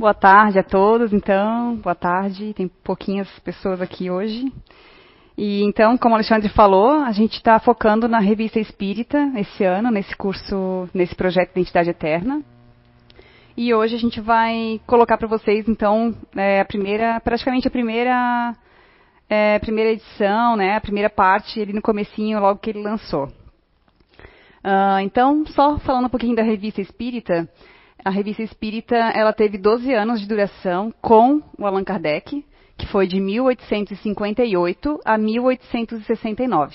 Boa tarde a todos, então. Boa tarde. Tem pouquinhas pessoas aqui hoje. E então, como o Alexandre falou, a gente está focando na revista Espírita esse ano, nesse curso, nesse projeto Identidade Eterna. E hoje a gente vai colocar para vocês, então, é, a primeira, praticamente a primeira, é, primeira edição, né, a primeira parte, ele no comecinho, logo que ele lançou. Uh, então, só falando um pouquinho da revista Espírita, a revista Espírita ela teve 12 anos de duração com o Allan Kardec, que foi de 1858 a 1869.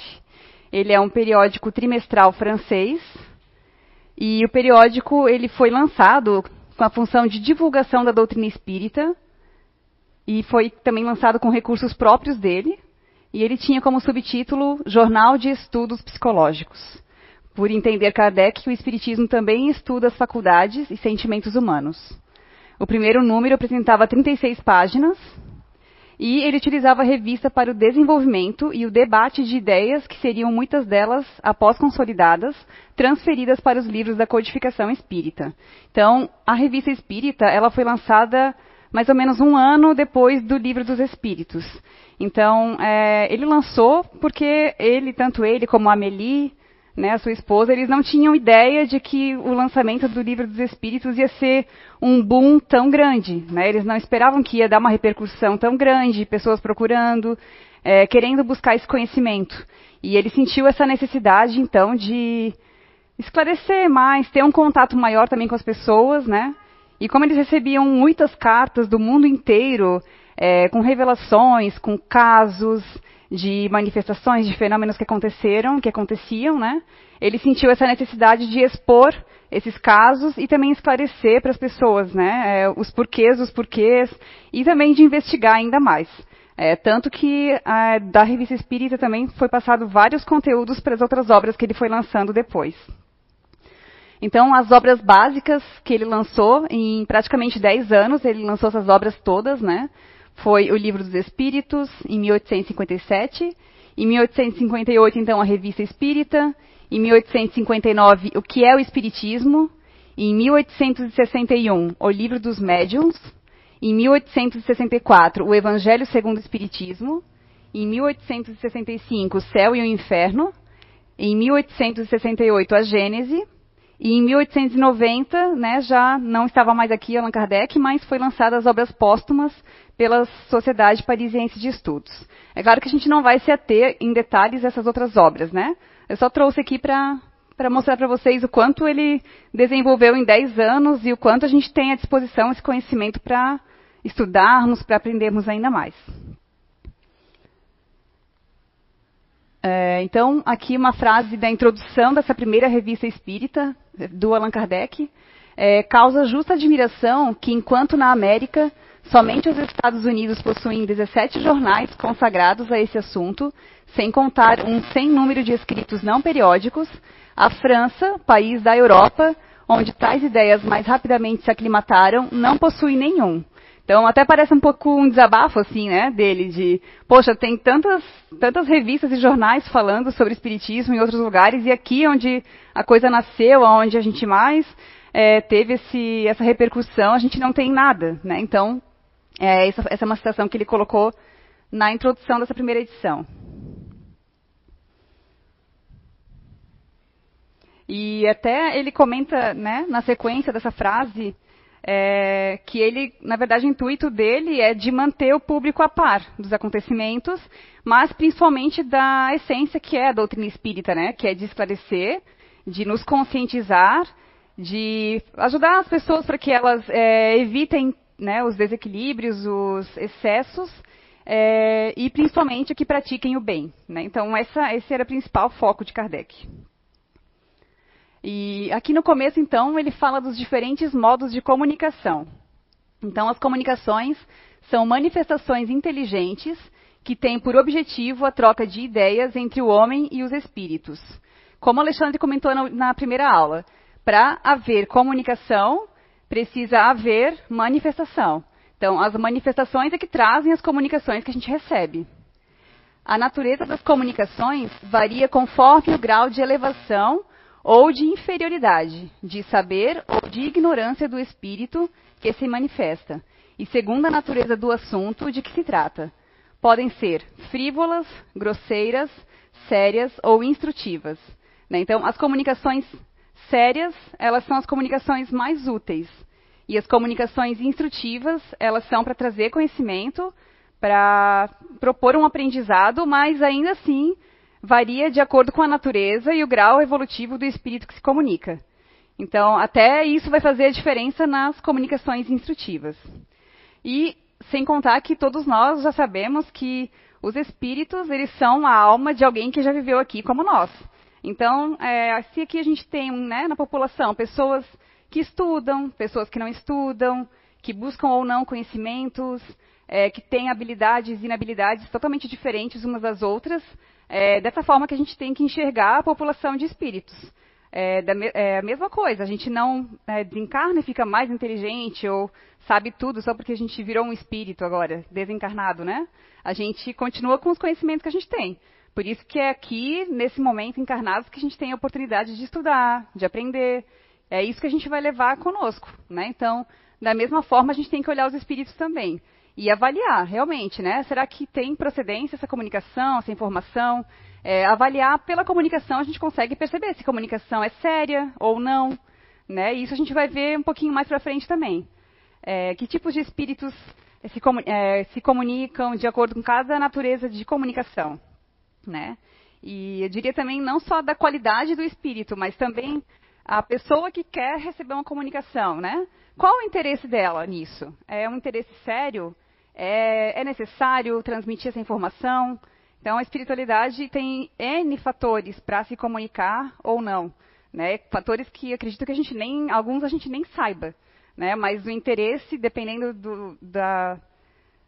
Ele é um periódico trimestral francês e o periódico ele foi lançado com a função de divulgação da doutrina espírita e foi também lançado com recursos próprios dele. E ele tinha como subtítulo Jornal de Estudos Psicológicos por entender Kardec que o Espiritismo também estuda as faculdades e sentimentos humanos. O primeiro número apresentava 36 páginas e ele utilizava a revista para o desenvolvimento e o debate de ideias que seriam muitas delas, após consolidadas, transferidas para os livros da codificação espírita. Então, a revista espírita ela foi lançada mais ou menos um ano depois do livro dos Espíritos. Então, é, ele lançou porque ele, tanto ele como a Amélie, né, a sua esposa, eles não tinham ideia de que o lançamento do Livro dos Espíritos ia ser um boom tão grande. Né? Eles não esperavam que ia dar uma repercussão tão grande, pessoas procurando, é, querendo buscar esse conhecimento. E ele sentiu essa necessidade, então, de esclarecer mais, ter um contato maior também com as pessoas, né? E como eles recebiam muitas cartas do mundo inteiro, é, com revelações, com casos, de manifestações, de fenômenos que aconteceram, que aconteciam, né? Ele sentiu essa necessidade de expor esses casos e também esclarecer para as pessoas, né? É, os porquês dos porquês e também de investigar ainda mais. É, tanto que é, da revista Espírita também foi passado vários conteúdos para as outras obras que ele foi lançando depois. Então, as obras básicas que ele lançou, em praticamente 10 anos, ele lançou essas obras todas, né? Foi o Livro dos Espíritos, em 1857. Em 1858, então, a Revista Espírita. Em 1859, O que é o Espiritismo. Em 1861, O Livro dos Médiuns. Em 1864, O Evangelho segundo o Espiritismo. Em 1865, O Céu e o Inferno. Em 1868, A Gênese. E em 1890, né, já não estava mais aqui Allan Kardec, mas foi lançada as obras póstumas pela Sociedade Parisiense de Estudos. É claro que a gente não vai se ater em detalhes essas outras obras, né? Eu só trouxe aqui para para mostrar para vocês o quanto ele desenvolveu em 10 anos e o quanto a gente tem à disposição esse conhecimento para estudarmos, para aprendermos ainda mais. É, então, aqui uma frase da introdução dessa primeira revista espírita, do Allan Kardec. É, causa justa admiração que, enquanto na América Somente os Estados Unidos possuem 17 jornais consagrados a esse assunto, sem contar um sem número de escritos não periódicos. A França, país da Europa, onde tais ideias mais rapidamente se aclimataram, não possui nenhum. Então, até parece um pouco um desabafo, assim, né, dele, de, poxa, tem tantas, tantas revistas e jornais falando sobre espiritismo em outros lugares, e aqui onde a coisa nasceu, onde a gente mais é, teve esse, essa repercussão, a gente não tem nada, né? Então, é, essa, essa é uma citação que ele colocou na introdução dessa primeira edição. E até ele comenta, né, na sequência dessa frase, é, que ele, na verdade, o intuito dele é de manter o público a par dos acontecimentos, mas principalmente da essência que é a doutrina espírita, né, que é de esclarecer, de nos conscientizar, de ajudar as pessoas para que elas é, evitem né, os desequilíbrios, os excessos, é, e principalmente que pratiquem o bem. Né? Então, essa, esse era o principal foco de Kardec. E aqui no começo, então, ele fala dos diferentes modos de comunicação. Então, as comunicações são manifestações inteligentes que têm por objetivo a troca de ideias entre o homem e os espíritos. Como Alexandre comentou na primeira aula, para haver comunicação, precisa haver manifestação. Então, as manifestações é que trazem as comunicações que a gente recebe. A natureza das comunicações varia conforme o grau de elevação ou de inferioridade, de saber ou de ignorância do espírito que se manifesta, e segundo a natureza do assunto de que se trata. Podem ser frívolas, grosseiras, sérias ou instrutivas. Né? Então, as comunicações sérias, elas são as comunicações mais úteis. E as comunicações instrutivas, elas são para trazer conhecimento, para propor um aprendizado, mas ainda assim varia de acordo com a natureza e o grau evolutivo do espírito que se comunica. Então, até isso vai fazer a diferença nas comunicações instrutivas. E sem contar que todos nós já sabemos que os espíritos, eles são a alma de alguém que já viveu aqui como nós. Então, é, se aqui a gente tem né, na população pessoas que estudam, pessoas que não estudam, que buscam ou não conhecimentos, é, que têm habilidades e inabilidades totalmente diferentes umas das outras, é dessa forma que a gente tem que enxergar a população de espíritos. É, da, é a mesma coisa, a gente não é, desencarna e fica mais inteligente ou sabe tudo só porque a gente virou um espírito agora, desencarnado, né? A gente continua com os conhecimentos que a gente tem. Por isso que é aqui, nesse momento, encarnados, que a gente tem a oportunidade de estudar, de aprender. É isso que a gente vai levar conosco, né? Então, da mesma forma, a gente tem que olhar os espíritos também e avaliar realmente, né? Será que tem procedência essa comunicação, essa informação? É, avaliar pela comunicação a gente consegue perceber se a comunicação é séria ou não, né? Isso a gente vai ver um pouquinho mais para frente também. É, que tipos de espíritos se, é, se, comunicam de acordo com cada natureza de comunicação, né? E eu diria também não só da qualidade do espírito, mas também a pessoa que quer receber uma comunicação, né? Qual o interesse dela nisso? É um interesse sério? É, é necessário transmitir essa informação? Então, a espiritualidade tem N fatores para se comunicar ou não. Né? Fatores que acredito que a gente nem, alguns a gente nem saiba. Né? Mas o interesse, dependendo do, da,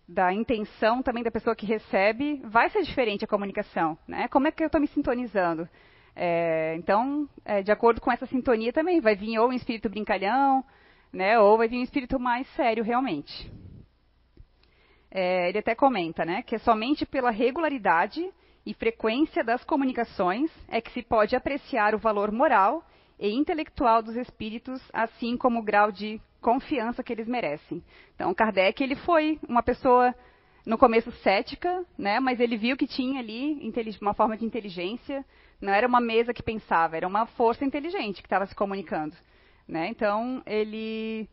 da intenção também da pessoa que recebe, vai ser diferente a comunicação. Né? Como é que eu estou me sintonizando? É, então, é, de acordo com essa sintonia também, vai vir ou um espírito brincalhão, né, ou vai vir um espírito mais sério realmente é, ele até comenta, né, que é somente pela regularidade e frequência das comunicações é que se pode apreciar o valor moral e intelectual dos espíritos, assim como o grau de confiança que eles merecem. Então, Kardec ele foi uma pessoa no começo cética, né, mas ele viu que tinha ali uma forma de inteligência, não era uma mesa que pensava, era uma força inteligente que estava se comunicando. Né? Então, ele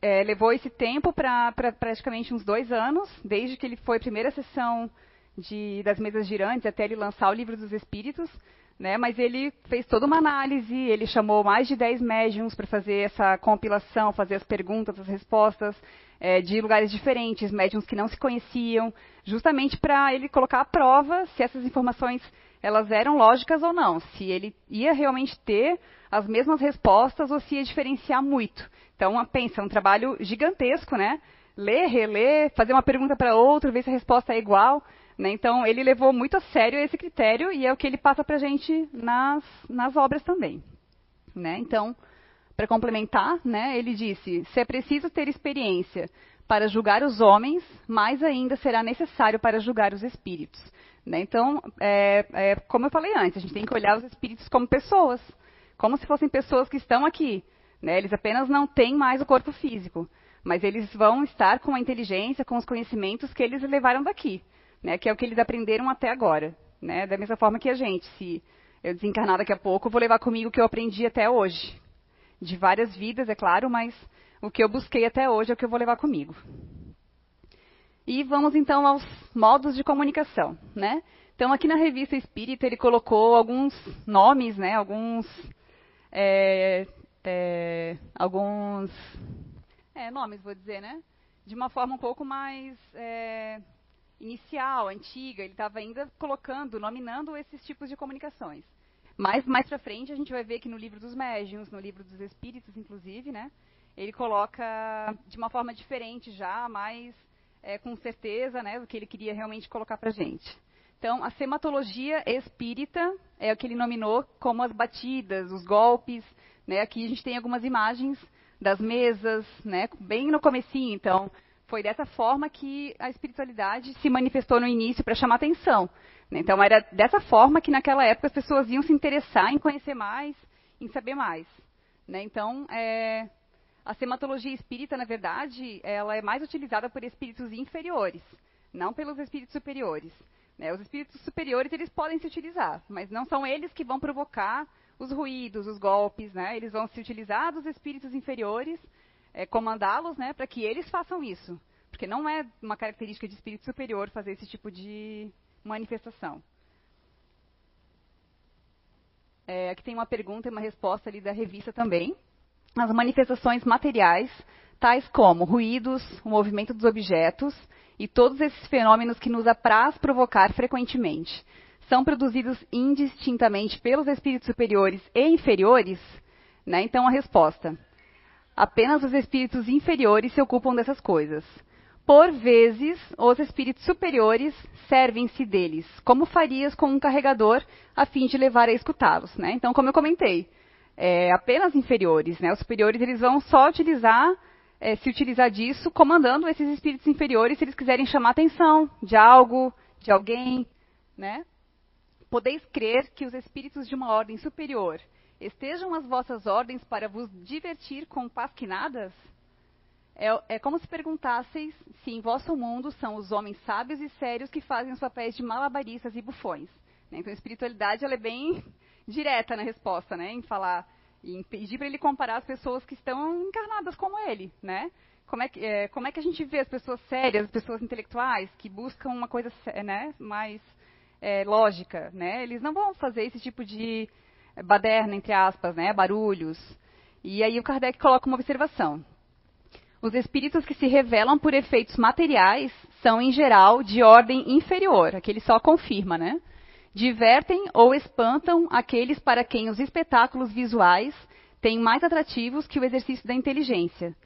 é, levou esse tempo para pra, praticamente uns dois anos, desde que ele foi a primeira sessão de, das mesas girantes até ele lançar o livro dos Espíritos, né? Mas ele fez toda uma análise, ele chamou mais de 10 médiums para fazer essa compilação, fazer as perguntas, as respostas é, de lugares diferentes, médiums que não se conheciam, justamente para ele colocar à prova se essas informações elas eram lógicas ou não, se ele ia realmente ter as mesmas respostas ou se ia diferenciar muito. Então, pensa, é um trabalho gigantesco, né? Ler, reler, fazer uma pergunta para outro, ver se a resposta é igual. Né? Então, ele levou muito a sério esse critério e é o que ele passa para a gente nas, nas obras também. Né? Então, para complementar, né, ele disse: se é preciso ter experiência para julgar os homens, mais ainda será necessário para julgar os espíritos. Né? Então, é, é, como eu falei antes, a gente tem que olhar os espíritos como pessoas, como se fossem pessoas que estão aqui, né? Eles apenas não têm mais o corpo físico, mas eles vão estar com a inteligência, com os conhecimentos que eles levaram daqui, né? que é o que eles aprenderam até agora. Né? Da mesma forma que a gente, se eu desencarnar daqui a pouco, eu vou levar comigo o que eu aprendi até hoje. De várias vidas, é claro, mas o que eu busquei até hoje é o que eu vou levar comigo. E vamos então aos modos de comunicação, né? Então aqui na revista Espírita ele colocou alguns nomes, né? Alguns é, é, alguns é, nomes, vou dizer, né? De uma forma um pouco mais é, inicial, antiga. Ele estava ainda colocando, nominando esses tipos de comunicações. Mas mais para frente a gente vai ver que no livro dos médiuns, no livro dos espíritos, inclusive, né? Ele coloca de uma forma diferente já, mais é, com certeza, né? Que ele queria realmente colocar para gente. Então, a sematologia espírita é o que ele nominou como as batidas, os golpes, né? Aqui a gente tem algumas imagens das mesas, né? bem no comecinho. Então, foi dessa forma que a espiritualidade se manifestou no início para chamar atenção. Né? Então, era dessa forma que naquela época as pessoas iam se interessar em conhecer mais, em saber mais. Né? Então, é, A sematologia espírita, na verdade, ela é mais utilizada por espíritos inferiores, não pelos espíritos superiores. Né? Os espíritos superiores eles podem se utilizar, mas não são eles que vão provocar os ruídos, os golpes, né? Eles vão se utilizar dos espíritos inferiores, é, comandá-los, né, para que eles façam isso, porque não é uma característica de espírito superior fazer esse tipo de manifestação. É, aqui tem uma pergunta e uma resposta ali da revista também. As manifestações materiais, tais como ruídos, o movimento dos objetos e todos esses fenômenos que nos apraz provocar frequentemente, são produzidos indistintamente pelos espíritos superiores e inferiores? Né? Então, a resposta: apenas os espíritos inferiores se ocupam dessas coisas. Por vezes, os espíritos superiores servem-se deles, como farias com um carregador, a fim de levar a escutá-los. Né? Então, como eu comentei, é, apenas inferiores. Né? Os superiores eles vão só utilizar, é, se utilizar disso, comandando esses espíritos inferiores se eles quiserem chamar atenção de algo, de alguém. Né? Podeis crer que os espíritos de uma ordem superior estejam as vossas ordens para vos divertir com pasquinadas? É, é, como se perguntasseis se em vosso mundo são os homens sábios e sérios que fazem os papéis de malabaristas e bufões. Né? Então, a espiritualidade ela é bem direta na resposta, né? em falar, em pedir para ele comparar as pessoas que estão encarnadas como ele. Né? Como, é que, é, como é que a gente vê as pessoas sérias, as pessoas intelectuais, que buscam uma coisa né, mais é, lógica, né? Eles não vão fazer esse tipo de baderna, entre aspas, né? Barulhos. E aí o Kardec coloca uma observação. Os espíritos que se revelam por efeitos materiais são, em geral, de ordem inferior, aqui ele só confirma, né? Divertem ou espantam aqueles para quem os espetáculos visuais têm mais atrativos que o exercício da inteligência.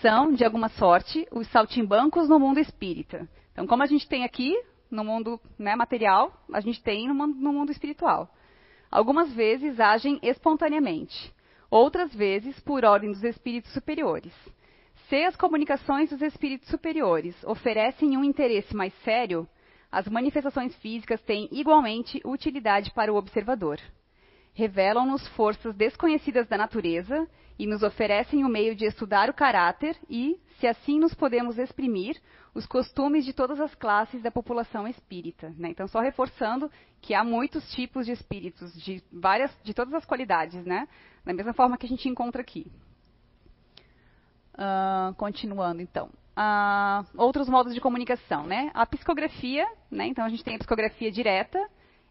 São, de alguma sorte, os saltimbancos no mundo espírita. Então, como a gente tem aqui no mundo né, material, a gente tem no mundo, no mundo espiritual. Algumas vezes agem espontaneamente, outras vezes por ordem dos espíritos superiores. Se as comunicações dos espíritos superiores oferecem um interesse mais sério, as manifestações físicas têm igualmente utilidade para o observador. Revelam-nos forças desconhecidas da natureza e nos oferecem o meio de estudar o caráter e, se assim nos podemos exprimir, os costumes de todas as classes da população espírita. Né? Então, só reforçando que há muitos tipos de espíritos, de várias, de todas as qualidades, né? Da mesma forma que a gente encontra aqui. Uh, continuando, então. Uh, outros modos de comunicação, né? A psicografia, né? Então, a gente tem a psicografia direta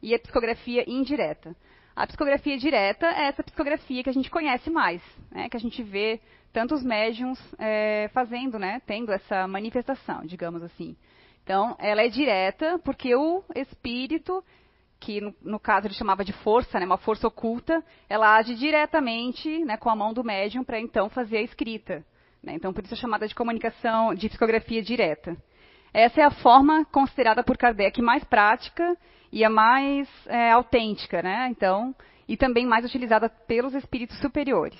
e a psicografia indireta. A psicografia direta é essa psicografia que a gente conhece mais, né? Que a gente vê tantos médiums é, fazendo, né, tendo essa manifestação, digamos assim. Então, ela é direta porque o espírito, que no, no caso ele chamava de força, né, uma força oculta, ela age diretamente né, com a mão do médium para então fazer a escrita. Né, então, por isso é chamada de comunicação, de psicografia direta. Essa é a forma considerada por Kardec mais prática e a mais é, autêntica, né? Então, e também mais utilizada pelos espíritos superiores.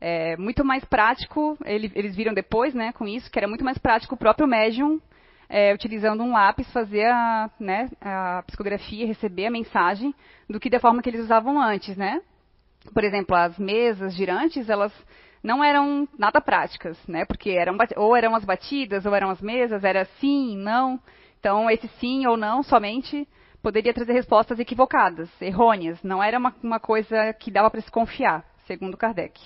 É muito mais prático, ele, eles viram depois, né, com isso, que era muito mais prático o próprio médium, é, utilizando um lápis, fazer a, né, a psicografia, receber a mensagem, do que da forma que eles usavam antes, né? Por exemplo, as mesas girantes, elas não eram nada práticas, né? Porque eram ou eram as batidas, ou eram as mesas, era sim, não. Então, esse sim ou não somente poderia trazer respostas equivocadas, errôneas. Não era uma, uma coisa que dava para se confiar, segundo Kardec.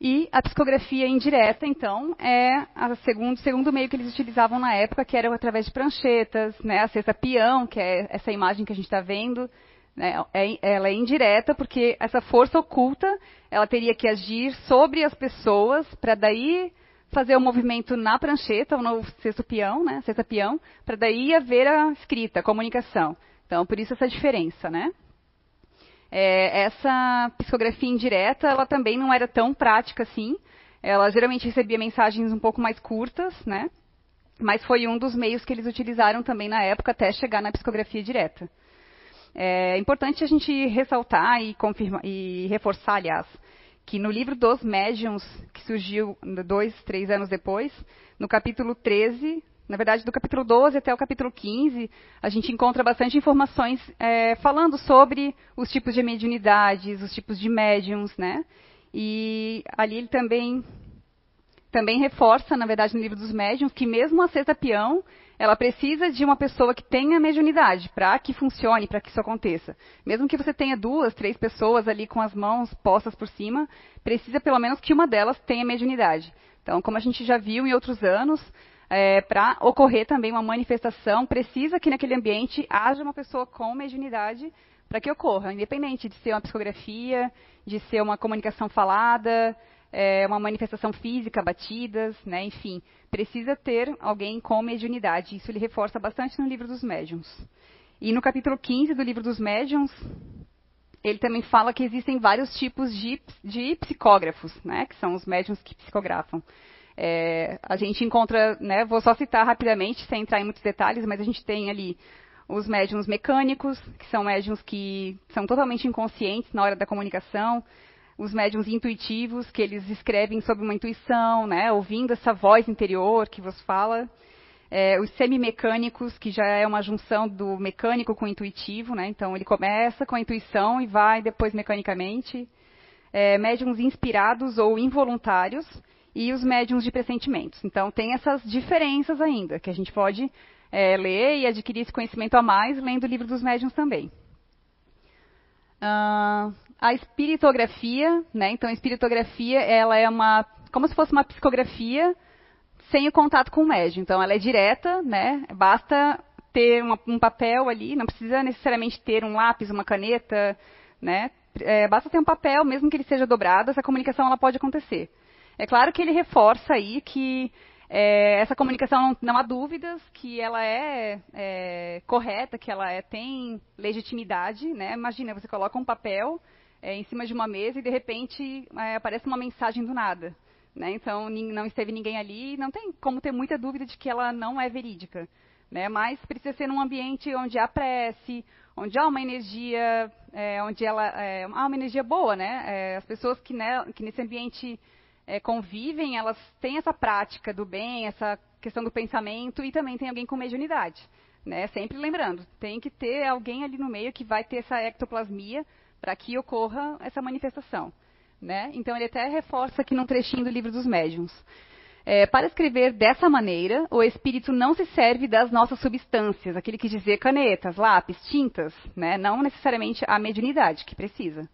E a psicografia indireta, então, é o segundo, segundo meio que eles utilizavam na época, que era através de pranchetas, né, a cesta peão, que é essa imagem que a gente está vendo, né, é, ela é indireta porque essa força oculta, ela teria que agir sobre as pessoas para daí fazer o movimento na prancheta, no cesto peão, né, cesta peão, para daí haver a escrita, a comunicação. Então, por isso essa diferença, né? É, essa psicografia indireta, ela também não era tão prática assim. Ela geralmente recebia mensagens um pouco mais curtas, né? Mas foi um dos meios que eles utilizaram também na época até chegar na psicografia direta. É importante a gente ressaltar e, confirmar, e reforçar, aliás, que no livro dos médiums, que surgiu dois, três anos depois, no capítulo 13, na verdade, do capítulo 12 até o capítulo 15, a gente encontra bastante informações é, falando sobre os tipos de mediunidades, os tipos de médiums, né? E ali ele também também reforça, na verdade, no livro dos médiuns, que mesmo a sexta peão, ela precisa de uma pessoa que tenha mediunidade para que funcione, para que isso aconteça. Mesmo que você tenha duas, três pessoas ali com as mãos postas por cima, precisa pelo menos que uma delas tenha mediunidade. Então, como a gente já viu em outros anos, é, para ocorrer também uma manifestação, precisa que naquele ambiente haja uma pessoa com mediunidade para que ocorra, independente de ser uma psicografia, de ser uma comunicação falada, é, uma manifestação física, batidas, né, enfim, precisa ter alguém com mediunidade. Isso ele reforça bastante no livro dos médiuns. E no capítulo 15 do livro dos médiuns, ele também fala que existem vários tipos de, de psicógrafos, né, que são os médiuns que psicografam. É, a gente encontra, né, vou só citar rapidamente, sem entrar em muitos detalhes, mas a gente tem ali os médiums mecânicos, que são médiums que são totalmente inconscientes na hora da comunicação, os médiums intuitivos, que eles escrevem sobre uma intuição, né, ouvindo essa voz interior que vos fala. É, os semimecânicos, que já é uma junção do mecânico com o intuitivo, né, então ele começa com a intuição e vai depois mecanicamente. É, médiums inspirados ou involuntários e os médiums de pressentimentos. Então tem essas diferenças ainda, que a gente pode é, ler e adquirir esse conhecimento a mais lendo o livro dos médiums também. Uh, a espiritografia, né? Então, a espiritografia, ela é uma, como se fosse uma psicografia sem o contato com o médium. Então, ela é direta, né? Basta ter uma, um papel ali, não precisa necessariamente ter um lápis, uma caneta, né? É, basta ter um papel, mesmo que ele seja dobrado, essa comunicação ela pode acontecer. É claro que ele reforça aí que é, essa comunicação não, há dúvidas que ela é, é correta, que ela é, tem legitimidade. Né? Imagina, você coloca um papel é, em cima de uma mesa e de repente é, aparece uma mensagem do nada. Né? Então não esteve ninguém ali, não tem como ter muita dúvida de que ela não é verídica. Né? Mas precisa ser num ambiente onde há prece, onde há uma energia, é, onde ela é, há uma energia boa, né? É, as pessoas que, que nesse ambiente é, convivem, elas têm essa prática do bem, essa questão do pensamento e também tem alguém com mediunidade. Né? Sempre lembrando, tem que ter alguém ali no meio que vai ter essa ectoplasmia para que ocorra essa manifestação. Né? Então ele até reforça aqui num trechinho do livro dos médiuns. É, para escrever dessa maneira, o espírito não se serve das nossas substâncias, aquele que dizer canetas, lápis, tintas, né? não necessariamente a mediunidade que precisa,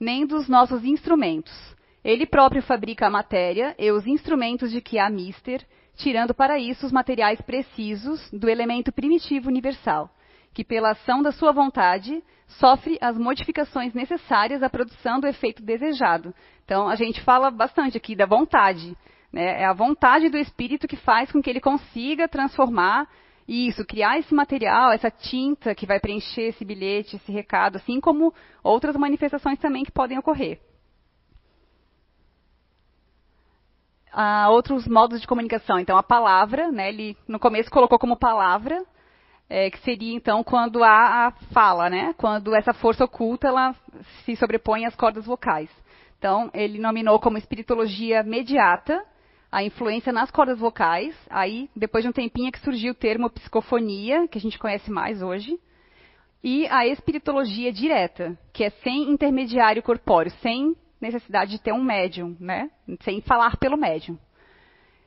nem dos nossos instrumentos. Ele próprio fabrica a matéria e os instrumentos de que há mister, tirando para isso os materiais precisos do elemento primitivo universal, que pela ação da sua vontade sofre as modificações necessárias à produção do efeito desejado. Então, a gente fala bastante aqui da vontade. Né? É a vontade do espírito que faz com que ele consiga transformar isso, criar esse material, essa tinta que vai preencher esse bilhete, esse recado, assim como outras manifestações também que podem ocorrer. Há outros modos de comunicação. Então, a palavra, né, ele no começo colocou como palavra, é, que seria então quando há a fala, né? Quando essa força oculta ela se sobrepõe às cordas vocais. Então, ele nominou como espiritologia mediata a influência nas cordas vocais. Aí, depois de um tempinho, é que surgiu o termo psicofonia, que a gente conhece mais hoje. E a espiritologia direta, que é sem intermediário corpóreo, sem necessidade de ter um médium, né? Sem falar pelo médium.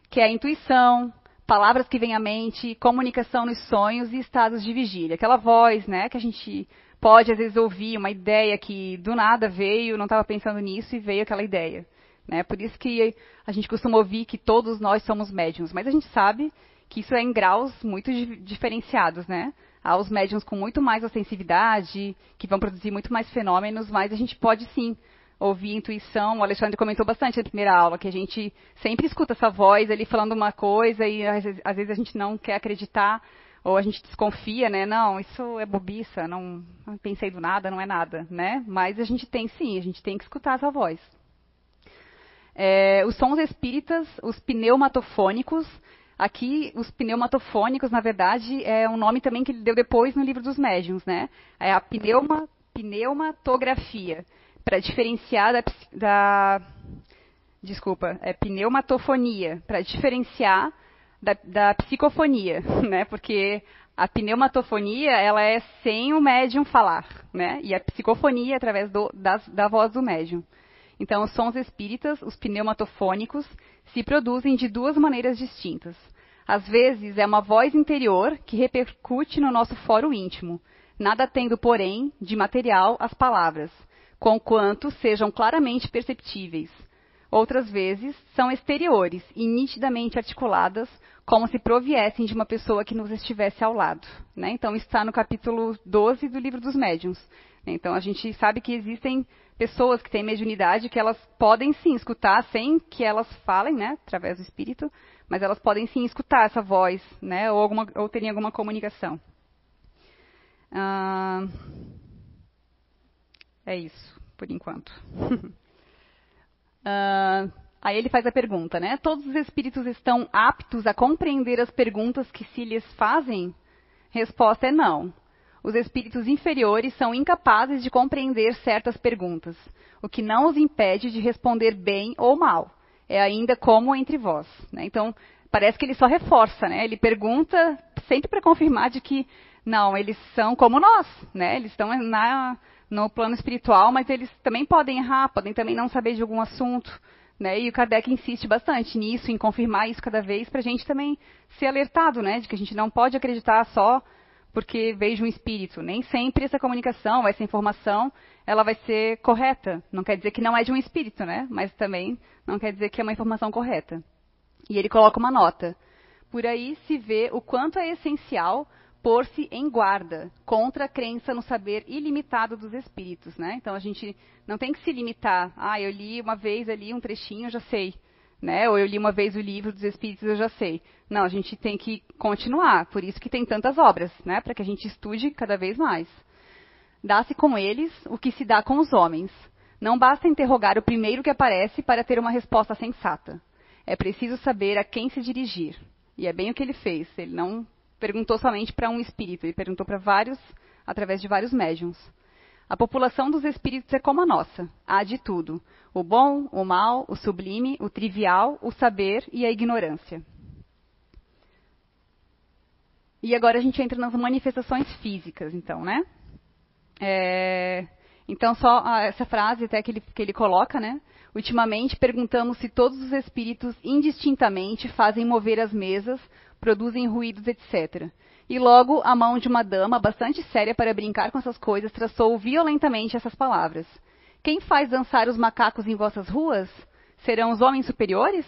Que é a intuição, palavras que vêm à mente, comunicação nos sonhos e estados de vigília. Aquela voz, né, que a gente pode às vezes ouvir, uma ideia que do nada veio, não estava pensando nisso e veio aquela ideia. Né? Por isso que a gente costuma ouvir que todos nós somos médiums, mas a gente sabe que isso é em graus muito diferenciados, né? Há os médiums com muito mais ostensividade, que vão produzir muito mais fenômenos, mas a gente pode sim ouvir intuição. O Alexandre comentou bastante na primeira aula que a gente sempre escuta essa voz ali falando uma coisa e às vezes, às vezes a gente não quer acreditar ou a gente desconfia, né? Não, isso é bobiça, não, não, pensei do nada, não é nada, né? Mas a gente tem sim, a gente tem que escutar essa voz. É, os sons espíritas, os pneumatofônicos, aqui os pneumatofônicos, na verdade, é um nome também que ele deu depois no livro dos médiuns, né? É a pneuma, pneumatografia para diferenciar da, da, desculpa, é pneumatofonia, para diferenciar da, da, psicofonia, né? Porque a pneumatofonia ela é sem o médium falar, né? E a psicofonia é através do, das, da voz do médium. Então, os sons espíritas, os pneumatofônicos, se produzem de duas maneiras distintas. Às vezes, é uma voz interior que repercute no nosso foro íntimo, nada tendo, porém, de material as palavras, conquanto sejam claramente perceptíveis. Outras vezes, são exteriores e nitidamente articuladas, como se proviessem de uma pessoa que nos estivesse ao lado. Né? Então, está no capítulo 12 do Livro dos Médiuns. Então, a gente sabe que existem pessoas que têm mediunidade que elas podem sim escutar sem que elas falem, né, através do espírito, mas elas podem sim escutar essa voz, né, ou, alguma, ou terem alguma comunicação. Ah, é isso, por enquanto. ah, aí ele faz a pergunta, né? Todos os espíritos estão aptos a compreender as perguntas que se lhes fazem? Resposta é não. Os espíritos inferiores são incapazes de compreender certas perguntas, o que não os impede de responder bem ou mal. É ainda como entre vós. Né? Então, parece que ele só reforça, né? Ele pergunta sempre para confirmar de que não, eles são como nós, né? Eles estão na, no plano espiritual, mas eles também podem errar, podem também não saber de algum assunto. Né? E o Kardec insiste bastante nisso, em confirmar isso cada vez, para a gente também ser alertado, né? De que a gente não pode acreditar só porque vejo um espírito. Nem sempre essa comunicação, essa informação, ela vai ser correta. Não quer dizer que não é de um espírito, né? Mas também não quer dizer que é uma informação correta. E ele coloca uma nota. Por aí se vê o quanto é essencial pôr-se em guarda contra a crença no saber ilimitado dos espíritos, né? Então a gente não tem que se limitar. Ah, eu li uma vez ali um trechinho, já sei né? Ou eu li uma vez o livro dos Espíritos, eu já sei. Não, a gente tem que continuar. Por isso que tem tantas obras, né? Para que a gente estude cada vez mais. Dá-se com eles o que se dá com os homens. Não basta interrogar o primeiro que aparece para ter uma resposta sensata. É preciso saber a quem se dirigir. E é bem o que ele fez. Ele não perguntou somente para um espírito, ele perguntou para vários, através de vários médiums. A população dos espíritos é como a nossa. Há de tudo: o bom, o mal, o sublime, o trivial, o saber e a ignorância. E agora a gente entra nas manifestações físicas, então, né? É, então, só essa frase até que ele, que ele coloca, né? Ultimamente perguntamos se todos os espíritos indistintamente fazem mover as mesas, produzem ruídos, etc. E logo a mão de uma dama, bastante séria para brincar com essas coisas, traçou violentamente essas palavras: Quem faz dançar os macacos em vossas ruas? Serão os homens superiores?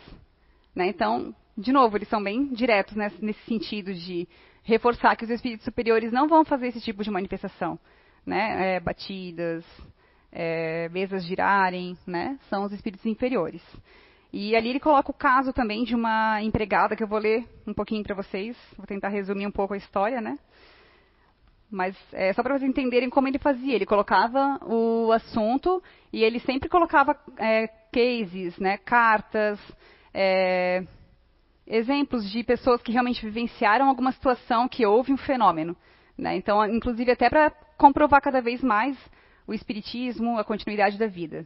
Né? Então, de novo, eles são bem diretos nesse, nesse, sentido de reforçar que os espíritos superiores não vão fazer esse tipo de manifestação. Né? É, batidas, é, mesas girarem, né? são os espíritos inferiores. E ali ele coloca o caso também de uma empregada, que eu vou ler um pouquinho para vocês, vou tentar resumir um pouco a história, né? Mas é só para vocês entenderem como ele fazia. Ele colocava o assunto e ele sempre colocava é, cases, né, cartas, é, exemplos de pessoas que realmente vivenciaram alguma situação que houve um fenômeno. Né? Então, inclusive até para comprovar cada vez mais o espiritismo, a continuidade da vida.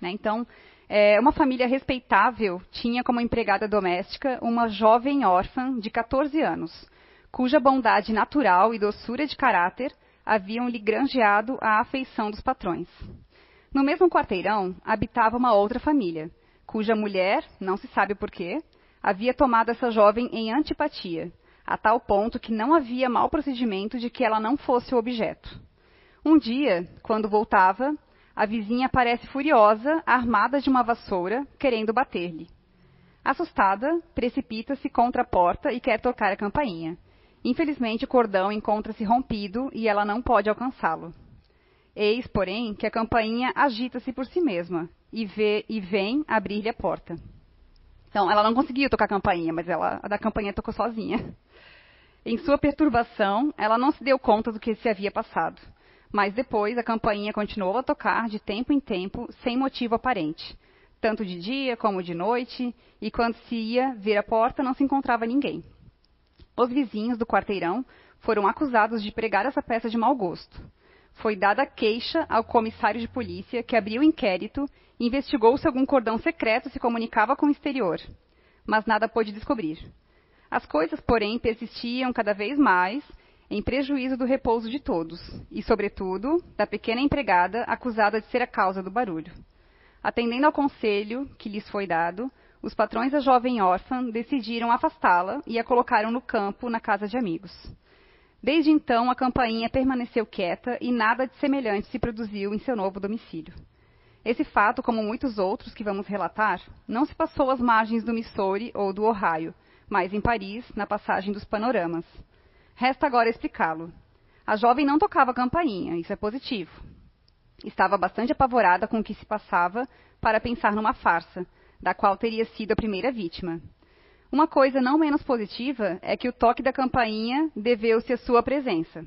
Né? Então, é, uma família respeitável tinha como empregada doméstica uma jovem órfã de 14 anos, cuja bondade natural e doçura de caráter haviam lhe granjeado a afeição dos patrões. No mesmo quarteirão habitava uma outra família, cuja mulher, não se sabe porquê, havia tomado essa jovem em antipatia, a tal ponto que não havia mau procedimento de que ela não fosse o objeto. Um dia, quando voltava, a vizinha parece furiosa, armada de uma vassoura, querendo bater-lhe. Assustada, precipita-se contra a porta e quer tocar a campainha. Infelizmente, o cordão encontra-se rompido e ela não pode alcançá-lo. Eis, porém, que a campainha agita-se por si mesma e, vê, e vem abrir-lhe a porta. Então, ela não conseguiu tocar a campainha, mas ela, a da campainha tocou sozinha. Em sua perturbação, ela não se deu conta do que se havia passado. Mas depois a campainha continuou a tocar de tempo em tempo, sem motivo aparente, tanto de dia como de noite, e quando se ia ver a porta não se encontrava ninguém. Os vizinhos do quarteirão foram acusados de pregar essa peça de mau gosto. Foi dada queixa ao comissário de polícia, que abriu o inquérito e investigou se algum cordão secreto se comunicava com o exterior. Mas nada pôde descobrir. As coisas, porém, persistiam cada vez mais em prejuízo do repouso de todos, e, sobretudo, da pequena empregada acusada de ser a causa do barulho. Atendendo ao conselho que lhes foi dado, os patrões da jovem órfã decidiram afastá-la e a colocaram no campo, na casa de amigos. Desde então, a campainha permaneceu quieta e nada de semelhante se produziu em seu novo domicílio. Esse fato, como muitos outros que vamos relatar, não se passou às margens do Missouri ou do Ohio, mas em Paris, na passagem dos panoramas. Resta agora explicá-lo. A jovem não tocava campainha, isso é positivo. Estava bastante apavorada com o que se passava para pensar numa farsa, da qual teria sido a primeira vítima. Uma coisa não menos positiva é que o toque da campainha deveu-se à sua presença,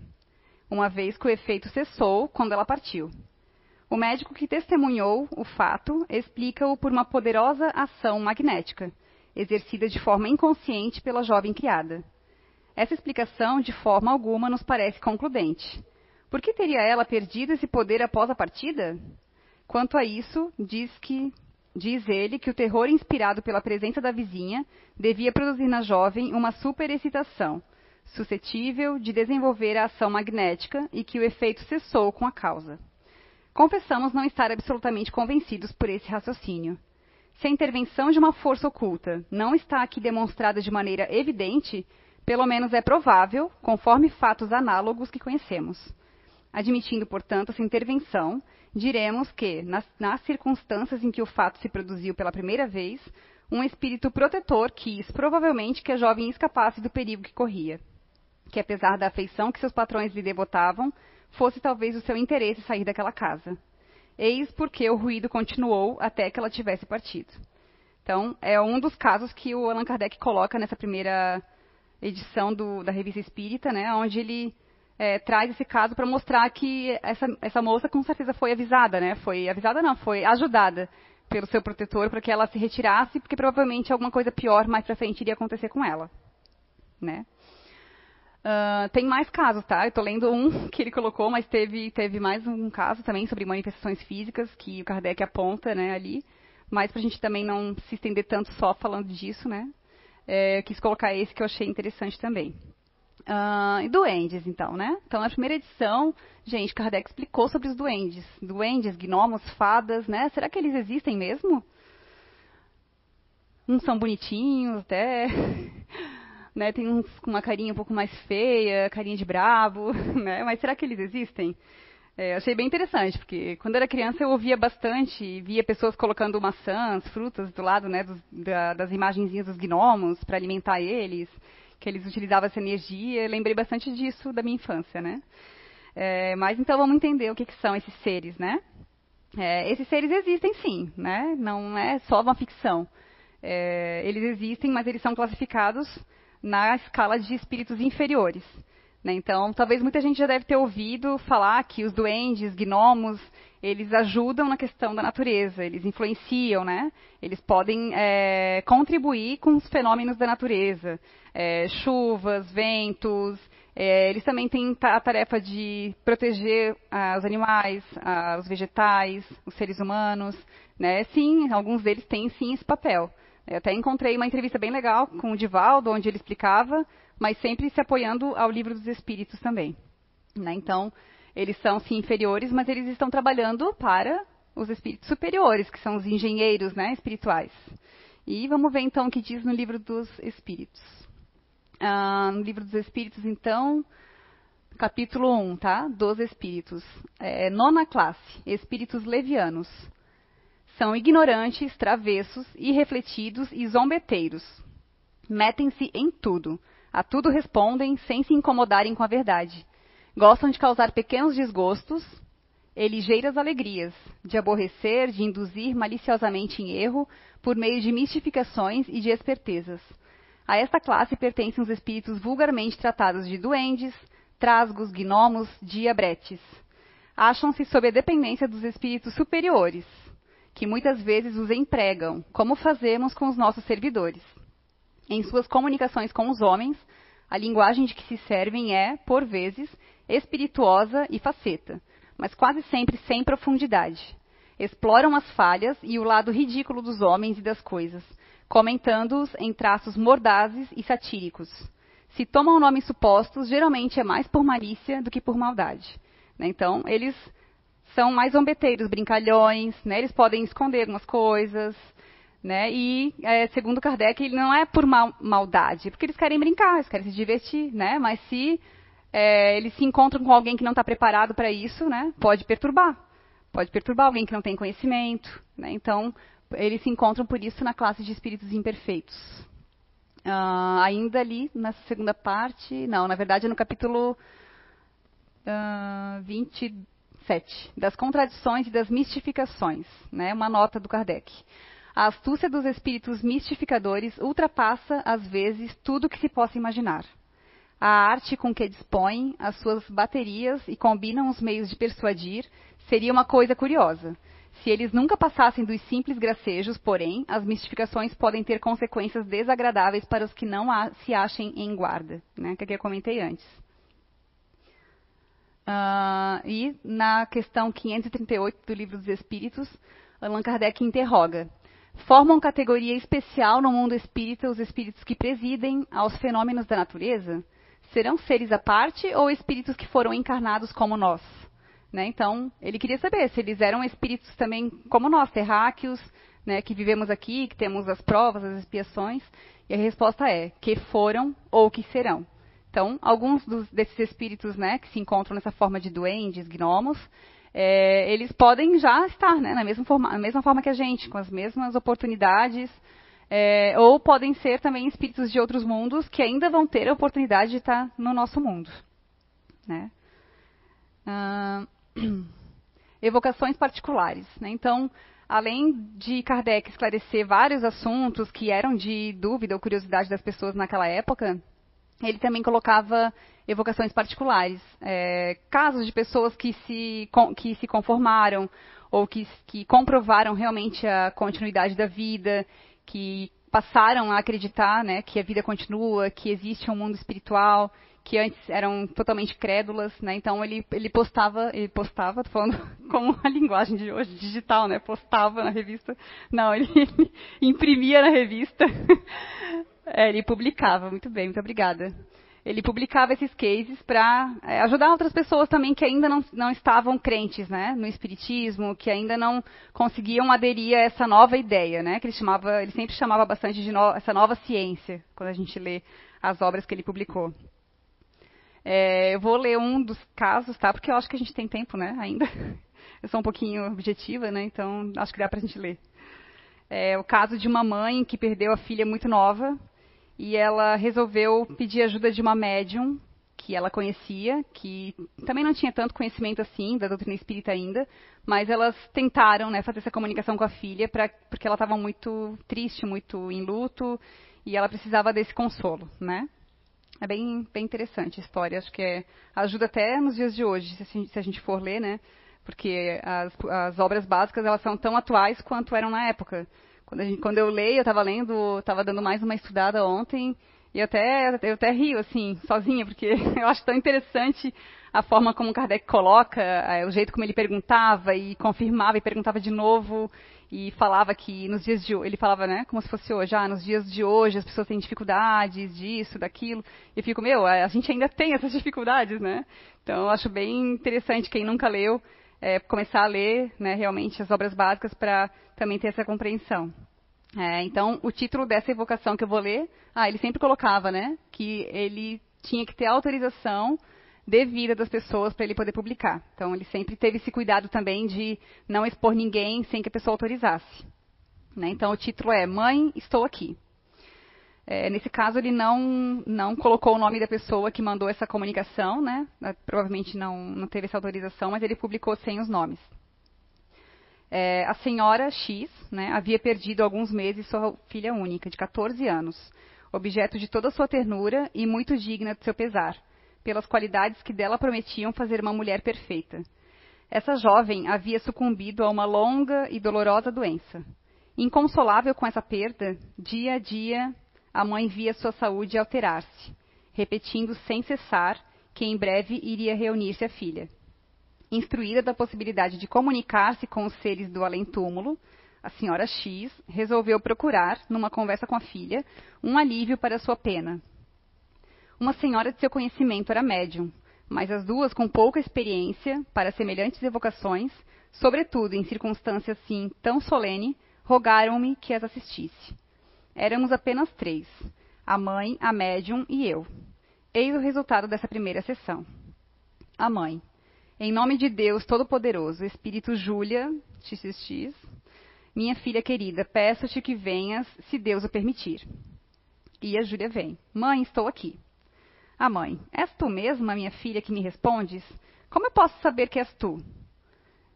uma vez que o efeito cessou quando ela partiu. O médico que testemunhou o fato explica-o por uma poderosa ação magnética, exercida de forma inconsciente pela jovem criada. Essa explicação, de forma alguma, nos parece concludente. Por que teria ela perdido esse poder após a partida? Quanto a isso, diz que diz ele que o terror inspirado pela presença da vizinha devia produzir na jovem uma superexcitação, suscetível de desenvolver a ação magnética e que o efeito cessou com a causa. Confessamos não estar absolutamente convencidos por esse raciocínio. Se a intervenção de uma força oculta não está aqui demonstrada de maneira evidente, pelo menos é provável, conforme fatos análogos que conhecemos. Admitindo, portanto, essa intervenção, diremos que, nas, nas, circunstâncias em que o fato se produziu pela primeira vez, um espírito protetor quis, provavelmente, que a jovem escapasse do perigo que corria. Que, apesar da afeição que seus patrões lhe devotavam, fosse talvez o seu interesse sair daquela casa. Eis porque o ruído continuou até que ela tivesse partido. Então, é um dos casos que o Allan Kardec coloca nessa primeira edição do, da revista Espírita, né, onde ele é, traz esse caso para mostrar que essa, essa moça com certeza foi avisada, né? Foi avisada não, foi ajudada pelo seu protetor para que ela se retirasse, porque provavelmente alguma coisa pior mais para frente iria acontecer com ela, né? Uh, tem mais casos, tá? Eu estou lendo um que ele colocou, mas teve, teve mais um caso também sobre manifestações físicas que o Kardec aponta, né, ali. Mas para a gente também não se estender tanto só falando disso, né? É, quis colocar esse que eu achei interessante também. Uh, e duendes, então, né? Então, na primeira edição, gente, Kardec explicou sobre os duendes. Duendes, gnomos, fadas, né? Será que eles existem mesmo? Uns são bonitinhos, até. né? Tem uns com uma carinha um pouco mais feia, carinha de brabo, né? Mas será que eles existem? É, achei bem interessante, porque quando era criança eu ouvia bastante, via pessoas colocando maçãs, frutas do lado né, dos, da, das imagenzinhas dos gnomos para alimentar eles, que eles utilizavam essa energia. Lembrei bastante disso da minha infância, né? É, mas então vamos entender o que, que são esses seres, né? É, esses seres existem sim, né? Não é só uma ficção. É, eles existem, mas eles são classificados na escala de espíritos inferiores. Né? Então, talvez muita gente já deve ter ouvido falar que os duendes, gnomos, eles ajudam na questão da natureza, eles influenciam, né? Eles podem é, contribuir com os fenômenos da natureza, é, chuvas, ventos. É, eles também têm a tarefa de proteger ah, os animais, ah, os vegetais, os seres humanos, né? Sim, alguns deles têm sim esse papel. Eu até encontrei uma entrevista bem legal com o Divaldo, onde ele explicava mas sempre se apoiando ao livro dos Espíritos também. Né? Então, eles são sim inferiores, mas eles estão trabalhando para os espíritos superiores, que são os engenheiros né, espirituais. E vamos ver então o que diz no livro dos Espíritos. Ah, no livro dos Espíritos, então, capítulo 1, tá? Dos Espíritos. É, nona classe, Espíritos Levianos. São ignorantes, travessos, irrefletidos e zombeteiros. Metem-se em tudo a tudo respondem sem se incomodarem com a verdade. Gostam de causar pequenos desgostos e ligeiras alegrias, de aborrecer, de induzir maliciosamente em erro por meio de mistificações e de espertezas. A esta classe pertencem os espíritos vulgarmente tratados de duendes, trasgos, gnomos, diabretes. Acham-se sob a dependência dos espíritos superiores, que muitas vezes os empregam, como fazemos com os nossos servidores. Em suas comunicações com os homens, a linguagem de que se servem é, por vezes, espirituosa e faceta, mas quase sempre sem profundidade. Exploram as falhas e o lado ridículo dos homens e das coisas, comentando-os em traços mordazes e satíricos. Se tomam nomes supostos, geralmente é mais por malícia do que por maldade. Né? Então, eles são mais zombeteiros, brincalhões, né? Eles podem esconder algumas coisas, né? E, é, segundo Kardec, não é por mal, maldade, porque eles querem brincar, eles querem se divertir, né? Mas se é, eles se encontram com alguém que não está preparado para isso, né? Pode perturbar. Pode perturbar alguém que não tem conhecimento, né? Então, eles se encontram por isso na classe de espíritos imperfeitos. Uh, ainda ali, na segunda parte, não, na verdade é no capítulo uh, 27, das contradições e das mistificações, né? Uma nota do Kardec. A astúcia dos espíritos mistificadores ultrapassa, às vezes, tudo que se possa imaginar. A arte com que dispõem, as suas baterias e combinam os meios de persuadir, seria uma coisa curiosa. Se eles nunca passassem dos simples gracejos, porém, as mistificações podem ter consequências desagradáveis para os que não se achem em guarda, né, que aqui eu comentei antes. Uh, e na questão 538 do Livro dos Espíritos, Allan Kardec interroga: Formam categoria especial no mundo espírita os espíritos que presidem aos fenômenos da natureza? Serão seres à parte ou espíritos que foram encarnados como nós? Né? Então, ele queria saber se eles eram espíritos também como nós, terráqueos, né, que vivemos aqui, que temos as provas, as expiações. E a resposta é que foram ou que serão. Então, alguns dos, desses espíritos né, que se encontram nessa forma de duendes, gnomos, é, eles podem já estar né, na mesma forma, mesma forma que a gente, com as mesmas oportunidades, é, ou podem ser também espíritos de outros mundos que ainda vão ter a oportunidade de estar no nosso mundo. Né? Ah, evocações particulares. Né? Então, além de Kardec esclarecer vários assuntos que eram de dúvida ou curiosidade das pessoas naquela época, ele também colocava evocações particulares, é, casos de pessoas que se, que se conformaram ou que, que comprovaram realmente a continuidade da vida, que passaram a acreditar né, que a vida continua, que existe um mundo espiritual, que antes eram totalmente crédulas, né? Então ele, ele postava, ele postava, tô falando como a linguagem de hoje, digital, né? Postava na revista. Não, ele, ele imprimia na revista. É, ele publicava, muito bem, muito obrigada. Ele publicava esses cases para é, ajudar outras pessoas também que ainda não, não estavam crentes né, no espiritismo, que ainda não conseguiam aderir a essa nova ideia, né? Que ele chamava, ele sempre chamava bastante de no, essa nova ciência quando a gente lê as obras que ele publicou. É, eu vou ler um dos casos, tá? Porque eu acho que a gente tem tempo, né? Ainda. Eu sou um pouquinho objetiva, né? Então acho que dá para a gente ler. É o caso de uma mãe que perdeu a filha muito nova e ela resolveu pedir ajuda de uma médium que ela conhecia, que também não tinha tanto conhecimento assim da doutrina espírita ainda, mas elas tentaram né, fazer essa comunicação com a filha pra, porque ela estava muito triste, muito em luto e ela precisava desse consolo, né? É bem, bem interessante a história, acho que é, ajuda até nos dias de hoje, se a gente, for ler, né? Porque as, as obras básicas elas são tão atuais quanto eram na época. Quando, gente, quando eu leio, eu estava lendo, estava dando mais uma estudada ontem, e até, eu até rio, assim, sozinha, porque eu acho tão interessante a forma como Kardec coloca, é, o jeito como ele perguntava e confirmava e perguntava de novo e falava que nos dias de ele falava, né, como se fosse hoje, ah, nos dias de hoje as pessoas têm dificuldades disso, daquilo. E eu fico, meu, a gente ainda tem essas dificuldades, né? Então eu acho bem interessante quem nunca leu é, começar a ler, né, realmente as obras básicas para também ter essa compreensão. É, então, o título dessa evocação que eu vou ler, ah, ele sempre colocava, né, que ele tinha que ter autorização devida das pessoas para ele poder publicar. Então, ele sempre teve esse cuidado também de não expor ninguém sem que a pessoa autorizasse. Né? Então, o título é Mãe, estou aqui. É, nesse caso, ele não, não colocou o nome da pessoa que mandou essa comunicação, né? provavelmente não, não teve essa autorização, mas ele publicou sem os nomes. É, a senhora X né, havia perdido há alguns meses sua filha única, de 14 anos, objeto de toda sua ternura e muito digna de seu pesar, pelas qualidades que dela prometiam fazer uma mulher perfeita. Essa jovem havia sucumbido a uma longa e dolorosa doença. Inconsolável com essa perda, dia a dia a mãe via sua saúde alterar-se, repetindo sem cessar que em breve iria reunir-se a filha. Instruída da possibilidade de comunicar-se com os seres do além-túmulo, a senhora X resolveu procurar, numa conversa com a filha, um alívio para sua pena. Uma senhora de seu conhecimento era médium, mas as duas com pouca experiência para semelhantes evocações, sobretudo em circunstância assim tão solene, rogaram-me que as assistisse. Éramos apenas três: a mãe, a médium e eu. Eis o resultado dessa primeira sessão. A mãe. Em nome de Deus Todo-Poderoso, Espírito Júlia, XXX, minha filha querida, peço-te que venhas, se Deus o permitir. E a Júlia vem. Mãe, estou aqui. A mãe. És tu mesma, minha filha, que me respondes? Como eu posso saber que és tu?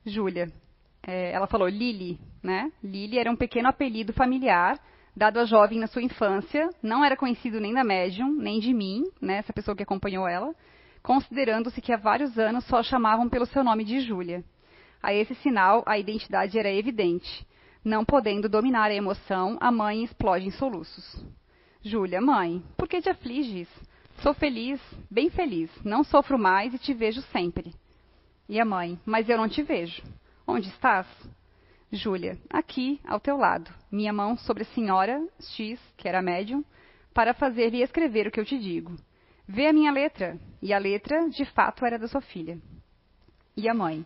Júlia. É, ela falou Lili, né? Lili era um pequeno apelido familiar dado à jovem na sua infância. Não era conhecido nem da médium, nem de mim, né? Essa pessoa que acompanhou ela. Considerando-se que há vários anos só a chamavam pelo seu nome de Júlia. A esse sinal, a identidade era evidente. Não podendo dominar a emoção, a mãe explode em soluços. Júlia, mãe, por que te afliges? Sou feliz, bem feliz. Não sofro mais e te vejo sempre. E a mãe, mas eu não te vejo. Onde estás? Júlia, aqui, ao teu lado. Minha mão sobre a senhora X, que era médium, para fazer-lhe escrever o que eu te digo. Vê a minha letra. E a letra, de fato, era da sua filha. E a mãe,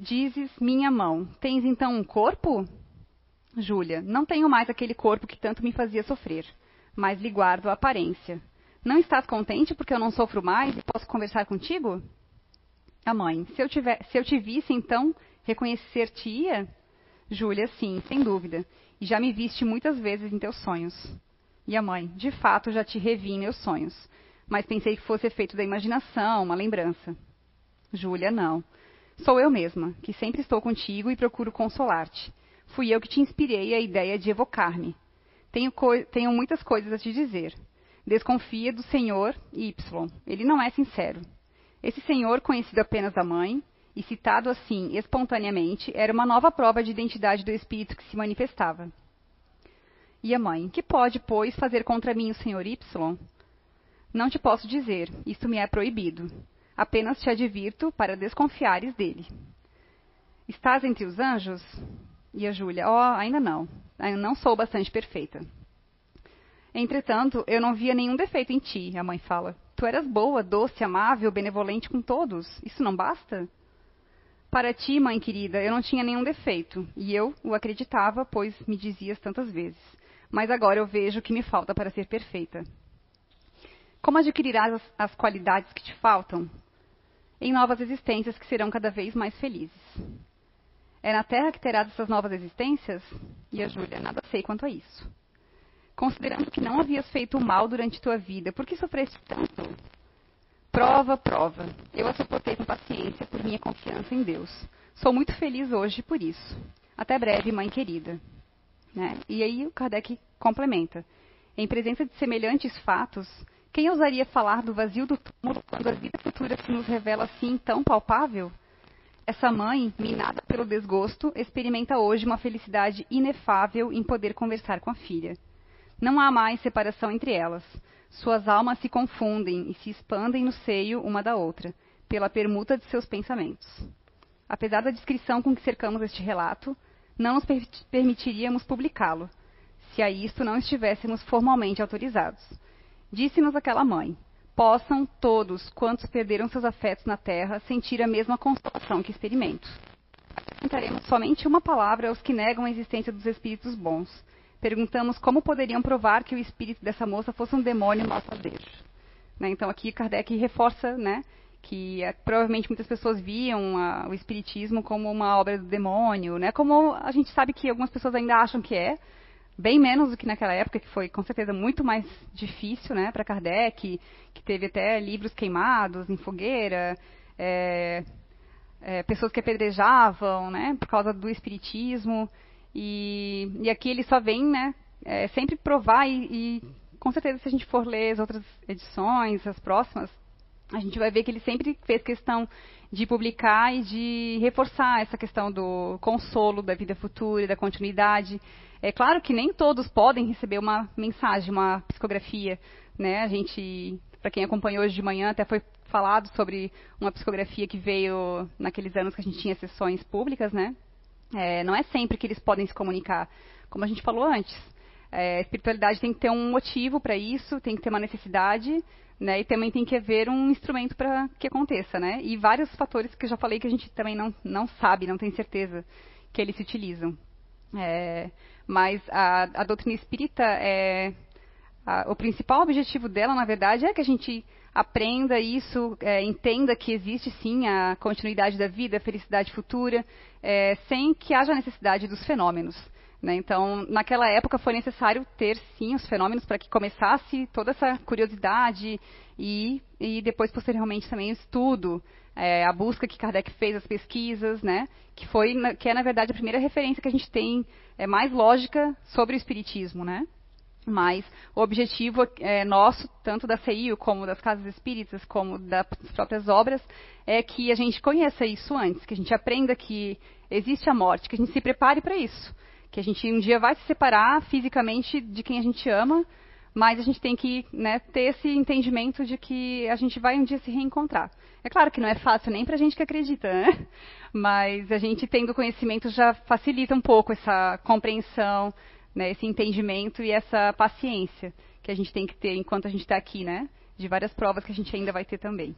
Dizes, minha mão, tens então um corpo? Júlia, não tenho mais aquele corpo que tanto me fazia sofrer, mas lhe guardo a aparência. Não estás contente porque eu não sofro mais e posso conversar contigo? A mãe, se eu, tiver, se eu te visse, então, reconhecer-te-ia? Júlia, sim, sem dúvida. E já me viste muitas vezes em teus sonhos. E a mãe, de fato, já te revi em meus sonhos. Mas pensei que fosse efeito da imaginação, uma lembrança. Júlia, não. Sou eu mesma, que sempre estou contigo e procuro consolar-te. Fui eu que te inspirei a ideia de evocar-me. Tenho, tenho muitas coisas a te dizer. Desconfia do Senhor Y. Ele não é sincero. Esse Senhor, conhecido apenas da mãe, e citado assim espontaneamente, era uma nova prova de identidade do espírito que se manifestava. E a mãe, que pode, pois, fazer contra mim o Senhor Y? Não te posso dizer, isto me é proibido. Apenas te advirto para desconfiares dele. Estás entre os anjos? E a Júlia, oh, ainda não. Eu não sou bastante perfeita. Entretanto, eu não via nenhum defeito em ti, a mãe fala. Tu eras boa, doce, amável, benevolente com todos. Isso não basta? Para ti, mãe querida, eu não tinha nenhum defeito, e eu o acreditava, pois me dizias tantas vezes. Mas agora eu vejo que me falta para ser perfeita. Como adquirirás as, as qualidades que te faltam? em novas existências que serão cada vez mais felizes. É na Terra que terás essas novas existências? E a Júlia, nada sei quanto a isso. Considerando que não havias feito mal durante tua vida, por que sofreste tanto? Prova, prova. Eu a suportei com paciência por minha confiança em Deus. Sou muito feliz hoje por isso. Até breve, mãe querida. Né? E aí o Kardec complementa. Em presença de semelhantes fatos, quem ousaria falar do vazio do túmulo quando a vida futura se nos revela assim tão palpável? Essa mãe, minada pelo desgosto, experimenta hoje uma felicidade inefável em poder conversar com a filha. Não há mais separação entre elas. Suas almas se confundem e se expandem no seio uma da outra, pela permuta de seus pensamentos. Apesar da descrição com que cercamos este relato, não nos permitiríamos publicá-lo, se a isto não estivéssemos formalmente autorizados Disse-nos aquela mãe: Possam todos, quantos perderam seus afetos na terra, sentir a mesma consolação que experimento. Acrescentaremos somente uma palavra aos que negam a existência dos espíritos bons. Perguntamos como poderiam provar que o espírito dessa moça fosse um demônio malfazejo. Né? Então aqui Kardec reforça né, que é, provavelmente muitas pessoas viam a, o espiritismo como uma obra do demônio, né? como a gente sabe que algumas pessoas ainda acham que é, bem menos do que naquela época, que foi com certeza muito mais difícil né, para Kardec, que teve até livros queimados em fogueira, é, é, pessoas que apedrejavam né, por causa do espiritismo. E, e aqui ele só vem né, é, sempre provar, e, e com certeza se a gente for ler as outras edições, as próximas, a gente vai ver que ele sempre fez questão de publicar e de reforçar essa questão do consolo da vida futura e da continuidade. É claro que nem todos podem receber uma mensagem, uma psicografia, né? A gente, para quem acompanhou hoje de manhã, até foi falado sobre uma psicografia que veio naqueles anos que a gente tinha sessões públicas, né? É, não é sempre que eles podem se comunicar, como a gente falou antes. É, a espiritualidade tem que ter um motivo para isso, tem que ter uma necessidade, né? E também tem que haver um instrumento para que aconteça, né? E vários fatores que eu já falei que a gente também não, não sabe, não tem certeza que eles se utilizam. É, mas a, a, doutrina espírita é a, o principal objetivo dela, na verdade, é que a gente aprenda isso, é, entenda que existe sim a continuidade da vida, a felicidade futura, é, sem que haja necessidade dos fenômenos. Né? Então, naquela época foi necessário ter sim os fenômenos para que começasse toda essa curiosidade e, e depois posteriormente também o estudo, é, a busca que Kardec fez, as pesquisas, né? que foi que é na verdade a primeira referência que a gente tem é, mais lógica sobre o espiritismo, né? Mas o objetivo é, nosso, tanto da CEIU como das casas espíritas, como das próprias obras, é que a gente conheça isso antes, que a gente aprenda que existe a morte, que a gente se prepare para isso que a gente um dia vai se separar fisicamente de quem a gente ama, mas a gente tem que né, ter esse entendimento de que a gente vai um dia se reencontrar. É claro que não é fácil nem para a gente que acredita, né? mas a gente tendo conhecimento já facilita um pouco essa compreensão, né, esse entendimento e essa paciência que a gente tem que ter enquanto a gente está aqui, né? De várias provas que a gente ainda vai ter também.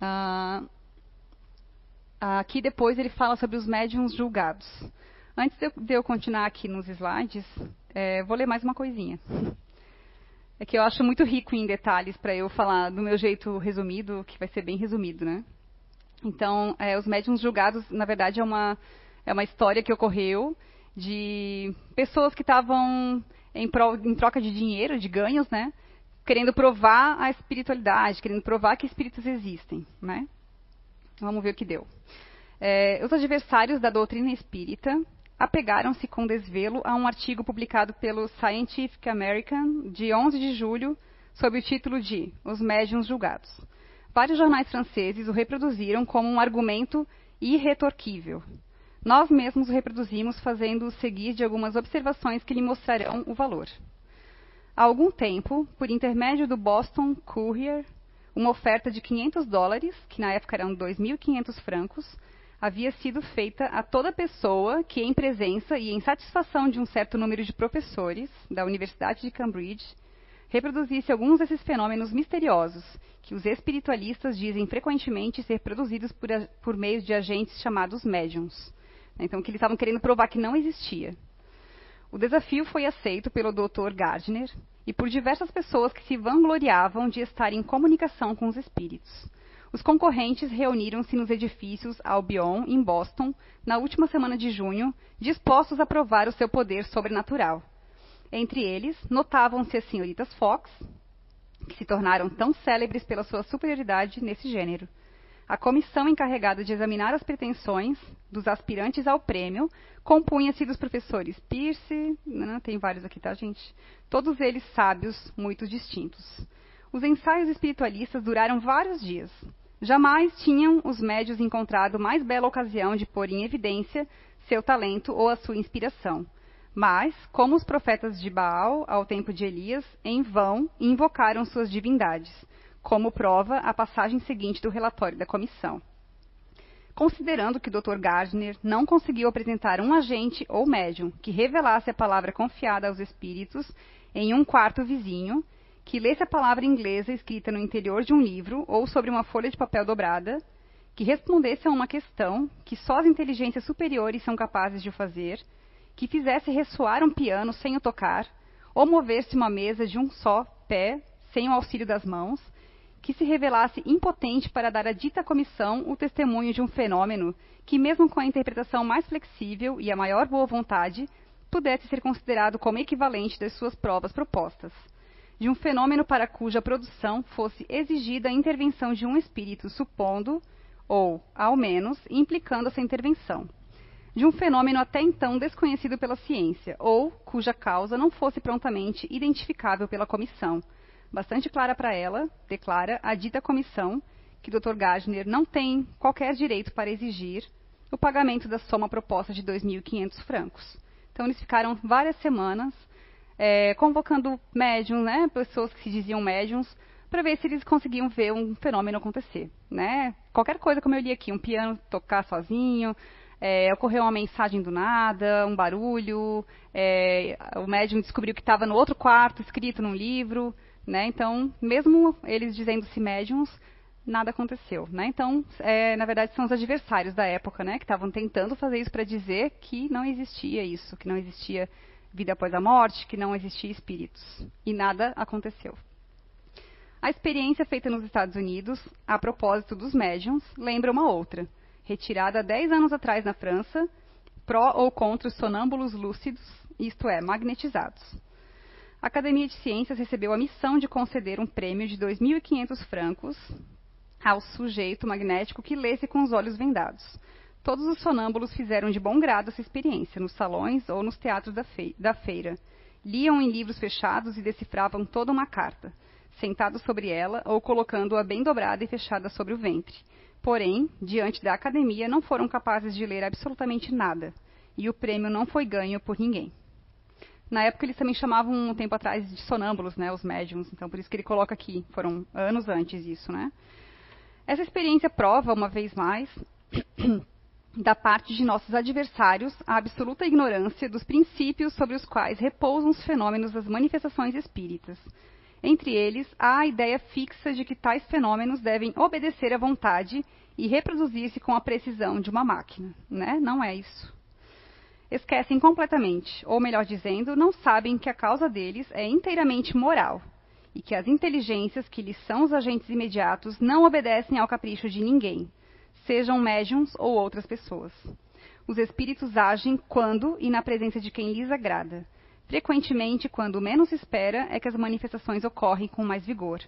Ah, aqui depois ele fala sobre os médiums julgados. Antes de eu continuar aqui nos slides, é, vou ler mais uma coisinha. É que eu acho muito rico em detalhes para eu falar do meu jeito resumido, que vai ser bem resumido, né? Então, é, os médiums julgados, na verdade, é uma, é uma história que ocorreu de pessoas que estavam em, em troca de dinheiro, de ganhos, né? Querendo provar a espiritualidade, querendo provar que espíritos existem, né? Vamos ver o que deu. É, os adversários da doutrina espírita apegaram-se com desvelo a um artigo publicado pelo Scientific American de 11 de julho, sob o título de Os Médiuns Julgados. Vários jornais franceses o reproduziram como um argumento irretorquível. Nós mesmos o reproduzimos fazendo-o seguir de algumas observações que lhe mostrarão o valor. Há algum tempo, por intermédio do Boston Courier, uma oferta de 500 dólares, que na época eram 2.500 francos, havia sido feita a toda pessoa que, em presença e em satisfação de um certo número de professores da Universidade de Cambridge, reproduzisse alguns desses fenômenos misteriosos que os espiritualistas dizem frequentemente ser produzidos por, por meio de agentes chamados médiums. Então, que eles estavam querendo provar que não existia. O desafio foi aceito pelo Dr. Gardner e por diversas pessoas que se vangloriavam de estar em comunicação com os espíritos. Os concorrentes reuniram-se nos edifícios Albion, em Boston, na última semana de junho, dispostos a provar o seu poder sobrenatural. Entre eles, notavam-se as senhoritas Fox, que se tornaram tão célebres pela sua superioridade nesse gênero. A comissão encarregada de examinar as pretensões dos aspirantes ao prêmio compunha-se dos professores Pierce, né, tem vários aqui, tá, gente? Todos eles sábios, muito distintos. Os ensaios espiritualistas duraram vários dias. Jamais tinham os médios encontrado mais bela ocasião de pôr em evidência seu talento ou a sua inspiração. Mas, como os profetas de Baal, ao tempo de Elias, em vão invocaram suas divindades, como prova a passagem seguinte do relatório da comissão. Considerando que o Dr. Gardner não conseguiu apresentar um agente ou médium que revelasse a palavra confiada aos espíritos em um quarto vizinho, que lesse a palavra inglesa escrita no interior de um livro ou sobre uma folha de papel dobrada, que respondesse a uma questão que só as inteligências superiores são capazes de fazer, que fizesse ressoar um piano sem o tocar, ou mover-se uma mesa de um só pé, sem o auxílio das mãos, que se revelasse impotente para dar à dita comissão o testemunho de um fenômeno que, mesmo com a interpretação mais flexível e a maior boa vontade, pudesse ser considerado como equivalente das suas provas propostas de um fenômeno para cuja produção fosse exigida a intervenção de um espírito, supondo, ou, ao menos, implicando essa intervenção. De um fenômeno até então desconhecido pela ciência, ou cuja causa não fosse prontamente identificável pela comissão. Bastante clara para ela, declara a dita comissão que Dr. Gardner não tem qualquer direito para exigir o pagamento da soma proposta de 2.500 francos. Então, eles ficaram várias semanas é, convocando médiums, né, pessoas que se diziam médiums, para ver se eles conseguiam ver um fenômeno acontecer, né? Qualquer coisa, como eu li aqui, um piano tocar sozinho, é, ocorreu uma mensagem do nada, um barulho, é, o médium descobriu que estava no outro quarto, escrito num livro, né? Então, mesmo eles dizendo-se médiums, nada aconteceu, né? Então, é, na verdade, são os adversários da época, né? Que estavam tentando fazer isso para dizer que não existia isso, que não existia vida após a morte, que não existia espíritos. E nada aconteceu. A experiência feita nos Estados Unidos, a propósito dos médiums, lembra uma outra retirada 10 anos atrás na França, pró ou contra os sonâmbulos lúcidos, isto é, magnetizados. A Academia de Ciências recebeu a missão de conceder um prêmio de 2.500 francos ao sujeito magnético que lesse com os olhos vendados. Todos os sonâmbulos fizeram de bom grado essa experiência, nos salões ou nos teatros da, fei da feira. Liam em livros fechados e decifravam toda uma carta, sentados sobre ela ou colocando-a bem dobrada e fechada sobre o ventre. Porém, diante da academia, não foram capazes de ler absolutamente nada, e o prêmio não foi ganho por ninguém. Na época, eles também chamavam, um tempo atrás, de sonâmbulos, né, os médiums, então por isso que ele coloca aqui, foram anos antes disso, né. Essa experiência prova, uma vez mais, da parte de nossos adversários, a absoluta ignorância dos princípios sobre os quais repousam os fenômenos das manifestações espíritas, entre eles, há a ideia fixa de que tais fenômenos devem obedecer à vontade e reproduzir-se com a precisão de uma máquina. Né? Não é isso. Esquecem completamente, ou melhor dizendo, não sabem que a causa deles é inteiramente moral e que as inteligências que lhes são os agentes imediatos não obedecem ao capricho de ninguém, sejam médiums ou outras pessoas. Os espíritos agem quando e na presença de quem lhes agrada, Frequentemente, quando menos se espera, é que as manifestações ocorrem com mais vigor.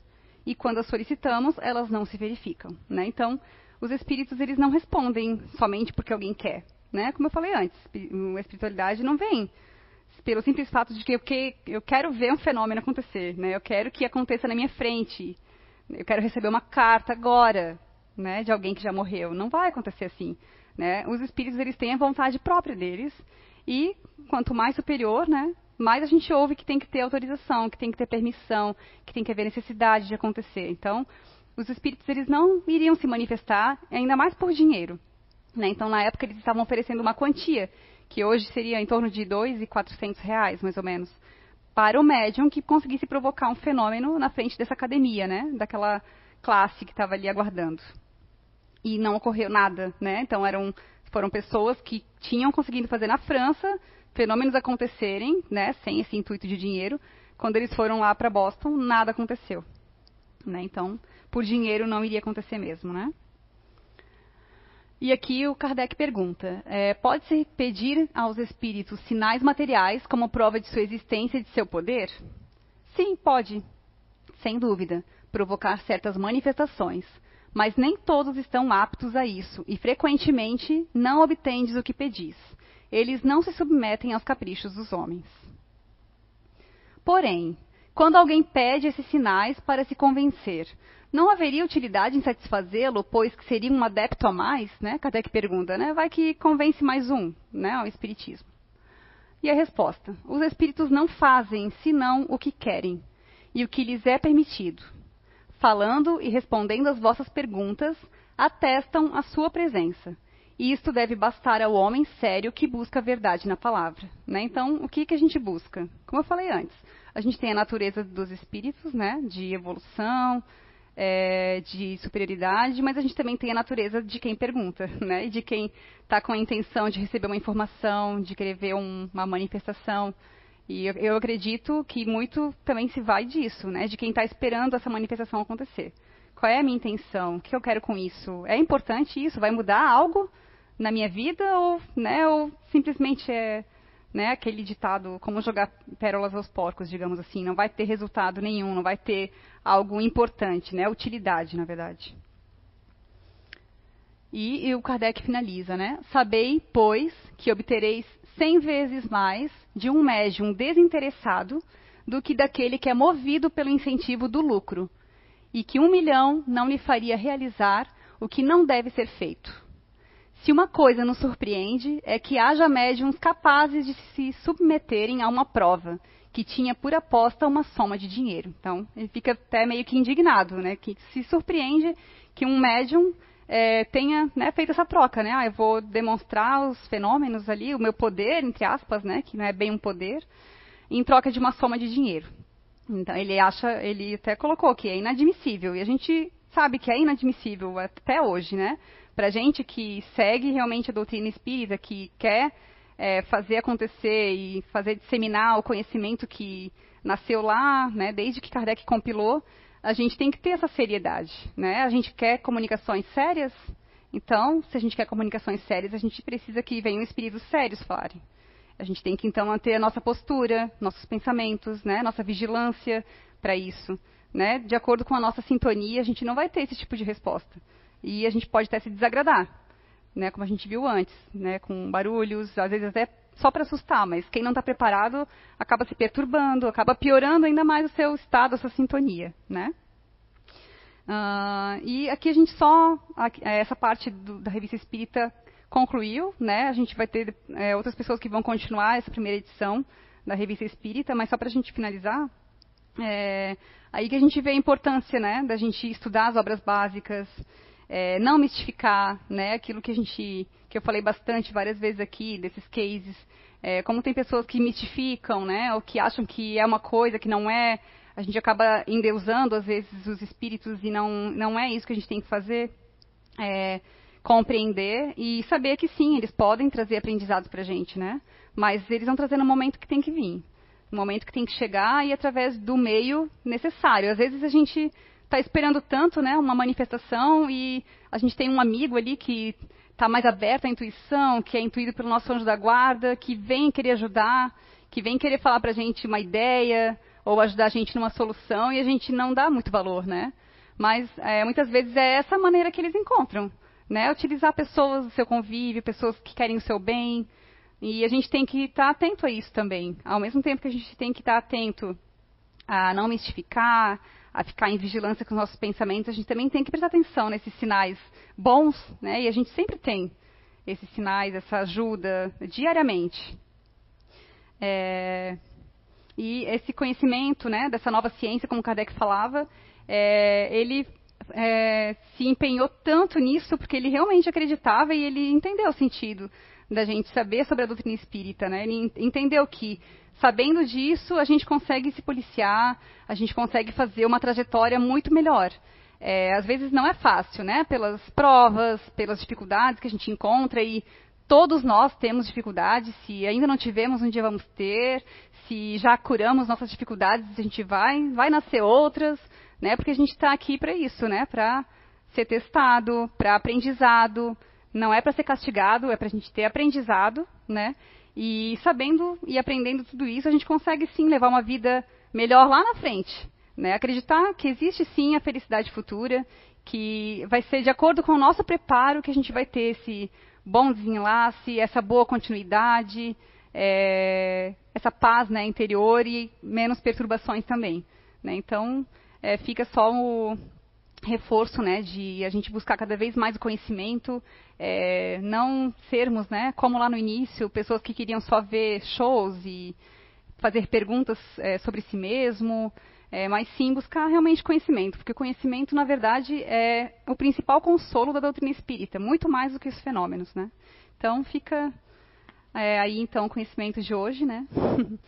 E quando as solicitamos, elas não se verificam. Né? Então, os espíritos eles não respondem somente porque alguém quer. Né? Como eu falei antes, a espiritualidade não vem pelo simples fato de que eu, que eu quero ver um fenômeno acontecer. Né? Eu quero que aconteça na minha frente. Eu quero receber uma carta agora né, de alguém que já morreu. Não vai acontecer assim. Né? Os espíritos eles têm a vontade própria deles e quanto mais superior, né, mais a gente ouve que tem que ter autorização, que tem que ter permissão, que tem que haver necessidade de acontecer. Então, os espíritos eles não iriam se manifestar, ainda mais por dinheiro. Né? Então, na época, eles estavam oferecendo uma quantia, que hoje seria em torno de e quatrocentos reais, mais ou menos, para o médium que conseguisse provocar um fenômeno na frente dessa academia, né? daquela classe que estava ali aguardando. E não ocorreu nada, né? Então eram, foram pessoas que tinham conseguido fazer na França, fenômenos acontecerem, né, sem esse intuito de dinheiro. Quando eles foram lá para Boston, nada aconteceu. Né? Então, por dinheiro não iria acontecer mesmo, né? E aqui o Kardec pergunta: é, pode-se pedir aos espíritos sinais materiais como prova de sua existência e de seu poder? Sim, pode, sem dúvida, provocar certas manifestações, mas nem todos estão aptos a isso e frequentemente não obtendes o que pedis eles não se submetem aos caprichos dos homens. Porém, quando alguém pede esses sinais para se convencer, não haveria utilidade em satisfazê-lo, pois que seria um adepto a mais, né? Kardec pergunta, né? Vai que convence mais um, né, ao espiritismo. E a resposta: os espíritos não fazem senão o que querem e o que lhes é permitido. Falando e respondendo às vossas perguntas, atestam a sua presença e isto deve bastar ao homem sério que busca a verdade na palavra. Né? Então, o que, que a gente busca? Como eu falei antes, a gente tem a natureza dos espíritos, né? de evolução, é, de superioridade, mas a gente também tem a natureza de quem pergunta, né? E de quem está com a intenção de receber uma informação, de querer ver um, uma manifestação. E eu, eu, acredito que muito também se vai disso, né? De quem está esperando essa manifestação acontecer. Qual é a minha intenção? O que eu quero com isso? É importante isso? Vai mudar algo? na minha vida ou, né, ou simplesmente é né, aquele ditado como jogar pérolas aos porcos, digamos assim, não vai ter resultado nenhum, não vai ter algo importante, né, utilidade, na verdade. E, e o Kardec finaliza, né? Sabei, pois, que obtereis cem vezes mais de um médium desinteressado do que daquele que é movido pelo incentivo do lucro, e que um milhão não lhe faria realizar o que não deve ser feito. Se uma coisa nos surpreende, é que haja médiums capazes de se submeterem a uma prova que tinha por aposta uma soma de dinheiro. Então, ele fica até meio que indignado, né? Que se surpreende que um médium é, tenha né, feito essa troca, né? Ah, eu vou demonstrar os fenômenos ali, o meu poder, entre aspas, né? Que não é bem um poder, em troca de uma soma de dinheiro. Então ele acha, ele até colocou que é inadmissível e a gente sabe que é inadmissível até hoje, né? Para gente que segue realmente a doutrina espírita, que quer é, fazer acontecer e fazer disseminar o conhecimento que nasceu lá, né? Desde que Kardec compilou, a gente tem que ter essa seriedade, né? A gente quer comunicações sérias, então, se a gente quer comunicações sérias, a gente precisa que venham espíritos sérios falarem. A gente tem que então manter a nossa postura, nossos pensamentos, né? Nossa vigilância para isso, né? De acordo com a nossa sintonia, a gente não vai ter esse tipo de resposta e a gente pode até se desagradar, né? Como a gente viu antes, né? Com barulhos, às vezes até só para assustar, mas quem não está preparado acaba se perturbando, acaba piorando ainda mais o seu estado, a sua sintonia, né? Uh, e aqui a gente só é, essa parte do, da revista Espírita concluiu, né? A gente vai ter é, outras pessoas que vão continuar essa primeira edição da revista Espírita, mas só para a gente finalizar, é, aí que a gente vê a importância, né, da gente estudar as obras básicas, é, não mistificar, né, aquilo que a gente, que eu falei bastante várias vezes aqui desses cases, é, como tem pessoas que mistificam, né, ou que acham que é uma coisa que não é, a gente acaba endeusando às vezes os espíritos e não não é isso que a gente tem que fazer. É, compreender e saber que sim, eles podem trazer aprendizados para a gente, né? Mas eles vão trazer no momento que tem que vir, no momento que tem que chegar e através do meio necessário. Às vezes a gente está esperando tanto, né, uma manifestação e a gente tem um amigo ali que está mais aberto à intuição, que é intuído pelo nosso anjo da guarda, que vem querer ajudar, que vem querer falar para a gente uma ideia ou ajudar a gente numa solução e a gente não dá muito valor, né? Mas é, muitas vezes é essa maneira que eles encontram, né? Utilizar pessoas do seu convívio, pessoas que querem o seu bem, e a gente tem que estar atento a isso também. Ao mesmo tempo que a gente tem que estar atento a não mistificar, a ficar em vigilância com os nossos pensamentos, a gente também tem que prestar atenção nesses sinais bons, né? E a gente sempre tem esses sinais, essa ajuda diariamente. É, e esse conhecimento, né, dessa nova ciência, como Kardec falava, é, ele é, se empenhou tanto nisso porque ele realmente acreditava e ele entendeu o sentido da gente saber sobre a doutrina espírita, né? Ele entendeu que sabendo disso, a gente consegue se policiar, a gente consegue fazer uma trajetória muito melhor. É, às vezes não é fácil, né? Pelas provas, pelas dificuldades que a gente encontra e todos nós temos dificuldades. Se ainda não tivemos, um dia vamos ter. Se já curamos nossas dificuldades, a gente vai, vai nascer outras, né? Porque a gente está aqui para isso, né? Para ser testado, para aprendizado. Não é para ser castigado, é para a gente ter aprendizado, né? E sabendo e aprendendo tudo isso, a gente consegue sim levar uma vida melhor lá na frente. Né? Acreditar que existe sim a felicidade futura, que vai ser de acordo com o nosso preparo que a gente vai ter esse bom desenlace, essa boa continuidade, é, essa paz né, interior e menos perturbações também. Né? Então, é, fica só o, reforço, né, de a gente buscar cada vez mais o conhecimento, é, não sermos, né, como lá no início, pessoas que queriam só ver shows e fazer perguntas é, sobre si mesmo, é, mas sim buscar realmente conhecimento, porque o conhecimento, na verdade, é o principal consolo da doutrina espírita, muito mais do que os fenômenos, né. Então fica é, aí então o conhecimento de hoje, né.